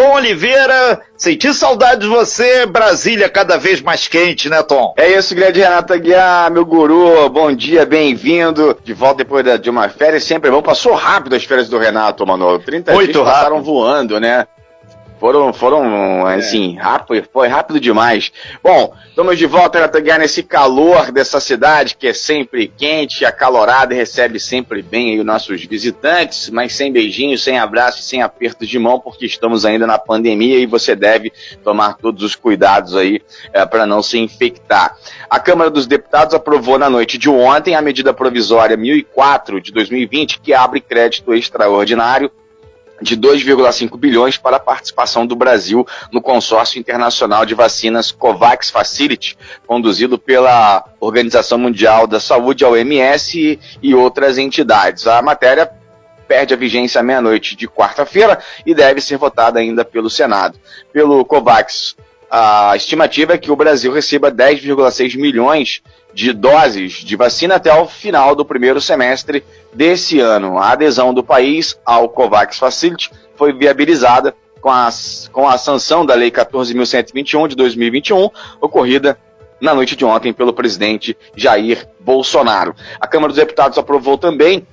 Tom Oliveira, senti saudade de você, Brasília cada vez mais quente, né, Tom? É isso, grande Renato Aguiar, meu guru, bom dia, bem-vindo. De volta depois de uma férias, sempre bom. Passou rápido as férias do Renato, mano. 30 Muito dias passaram rápido. voando, né? Foram, foram, é. assim, rápido, foi rápido demais. Bom, estamos de volta, Arataguá, nesse calor dessa cidade que é sempre quente, acalorada e recebe sempre bem os nossos visitantes, mas sem beijinhos, sem abraços, sem apertos de mão, porque estamos ainda na pandemia e você deve tomar todos os cuidados aí é, para não se infectar. A Câmara dos Deputados aprovou na noite de ontem a medida provisória 1004 de 2020, que abre crédito extraordinário de 2,5 bilhões para a participação do Brasil no consórcio internacional de vacinas COVAX Facility, conduzido pela Organização Mundial da Saúde, a OMS, e outras entidades. A matéria perde a vigência à meia-noite de quarta-feira e deve ser votada ainda pelo Senado. Pelo COVAX, a estimativa é que o Brasil receba 10,6 milhões de doses de vacina até o final do primeiro semestre desse ano. A adesão do país ao COVAX Facility foi viabilizada com a, com a sanção da Lei 14.121 de 2021, ocorrida na noite de ontem pelo presidente Jair Bolsonaro. A Câmara dos Deputados aprovou também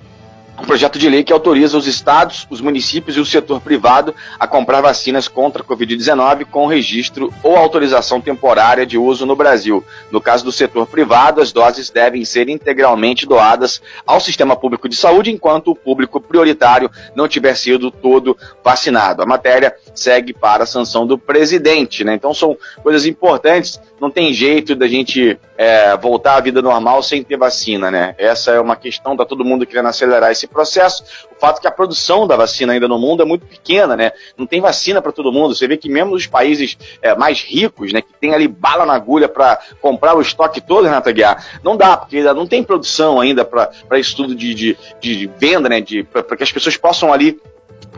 um projeto de lei que autoriza os estados, os municípios e o setor privado a comprar vacinas contra a Covid-19 com registro ou autorização temporária de uso no Brasil. No caso do setor privado, as doses devem ser integralmente doadas ao sistema público de saúde, enquanto o público prioritário não tiver sido todo vacinado. A matéria segue para a sanção do presidente, né? Então são coisas importantes. Não tem jeito da gente é, voltar à vida normal sem ter vacina, né? Essa é uma questão, tá todo mundo querendo acelerar esse processo. O fato é que a produção da vacina ainda no mundo é muito pequena, né? Não tem vacina para todo mundo. Você vê que mesmo os países é, mais ricos, né, que tem ali bala na agulha para comprar o estoque todo, Renata Guiar, não dá, porque não tem produção ainda para estudo de, de, de, venda, né? Para que as pessoas possam ali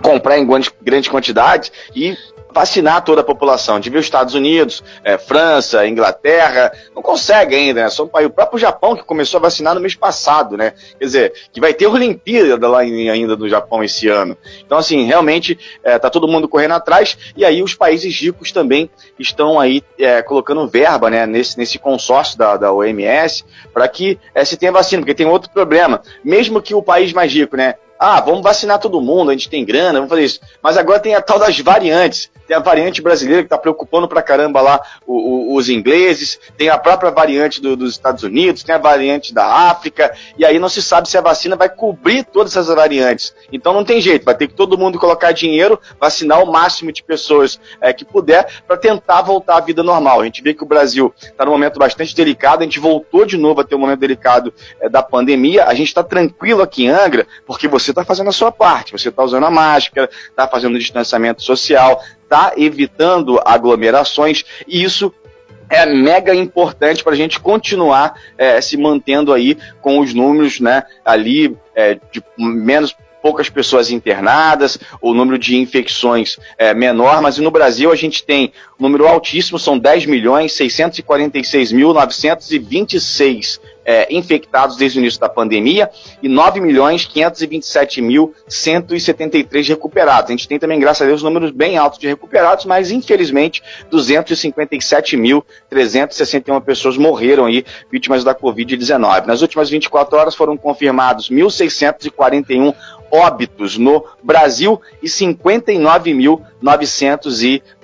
comprar em grandes, grandes quantidades e vacinar toda a população. De ver os Estados Unidos, é, França, Inglaterra, não consegue ainda, né? São o próprio Japão que começou a vacinar no mês passado, né? Quer dizer, que vai ter Olimpíada lá em, ainda no Japão esse ano. Então, assim, realmente é, tá todo mundo correndo atrás e aí os países ricos também estão aí é, colocando verba, né, nesse, nesse consórcio da, da OMS para que é, se tenha vacina, porque tem outro problema. Mesmo que o país mais rico, né, ah, vamos vacinar todo mundo, a gente tem grana, vamos fazer isso. Mas agora tem a tal das variantes. Tem a variante brasileira que está preocupando pra caramba lá o, o, os ingleses, tem a própria variante do, dos Estados Unidos, tem a variante da África, e aí não se sabe se a vacina vai cobrir todas essas variantes. Então não tem jeito, vai ter que todo mundo colocar dinheiro, vacinar o máximo de pessoas é, que puder, para tentar voltar à vida normal. A gente vê que o Brasil está num momento bastante delicado, a gente voltou de novo a ter um momento delicado é, da pandemia, a gente está tranquilo aqui em Angra, porque você você está fazendo a sua parte, você está usando a máscara, está fazendo o distanciamento social, está evitando aglomerações, e isso é mega importante para a gente continuar é, se mantendo aí com os números né, ali é, de menos poucas pessoas internadas, o número de infecções é menor, mas no Brasil a gente tem um número altíssimo, são 10 milhões 646 mil 926 é, infectados desde o início da pandemia e 9 milhões 527 mil 173 recuperados. A gente tem também, graças a Deus, números bem altos de recuperados, mas infelizmente 257 mil 361 pessoas morreram aí vítimas da Covid-19. Nas últimas 24 horas foram confirmados 1.641 óbitos no Brasil e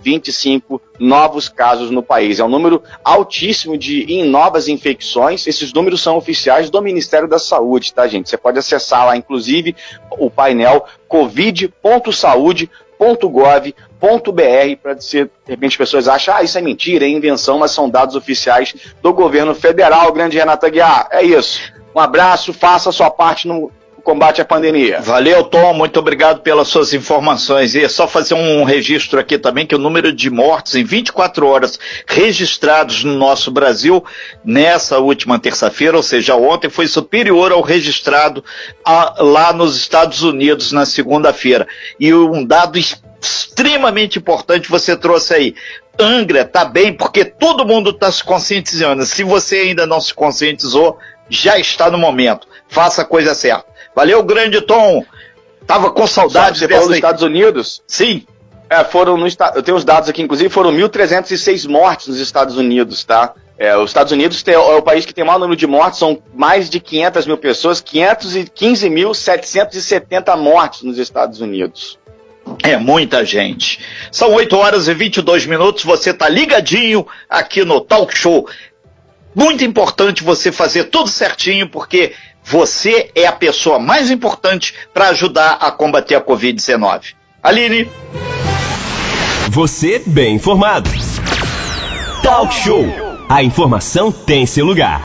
59.925 novos casos no país. É um número altíssimo de em novas infecções. Esses números são oficiais do Ministério da Saúde, tá, gente? Você pode acessar lá, inclusive, o painel covid.saude.gov.br para ser, de repente, as pessoas acham, ah, isso é mentira, é invenção, mas são dados oficiais do governo federal. Grande Renata Guiar, é isso. Um abraço, faça a sua parte no combate à pandemia. Valeu, Tom, muito obrigado pelas suas informações. E é só fazer um registro aqui também que o número de mortes em 24 horas registrados no nosso Brasil nessa última terça-feira, ou seja, ontem, foi superior ao registrado a, lá nos Estados Unidos na segunda-feira. E um dado extremamente importante você trouxe aí. Angra tá bem porque todo mundo está se conscientizando. Se você ainda não se conscientizou, já está no momento. Faça a coisa certa. Valeu, grande Tom. Tava com saudade. Você falou dos Estados Unidos? Sim. É, foram no Eu tenho os dados aqui, inclusive, foram 1.306 mortes nos Estados Unidos, tá? É, os Estados Unidos tem, é o país que tem o maior número de mortes, são mais de 500 mil pessoas, 515.770 mortes nos Estados Unidos. É muita gente. São 8 horas e 22 minutos, você tá ligadinho aqui no Talk Show. Muito importante você fazer tudo certinho, porque você é a pessoa mais importante para ajudar a combater a Covid-19. Aline. Você bem informado. Talk Show. A informação tem seu lugar.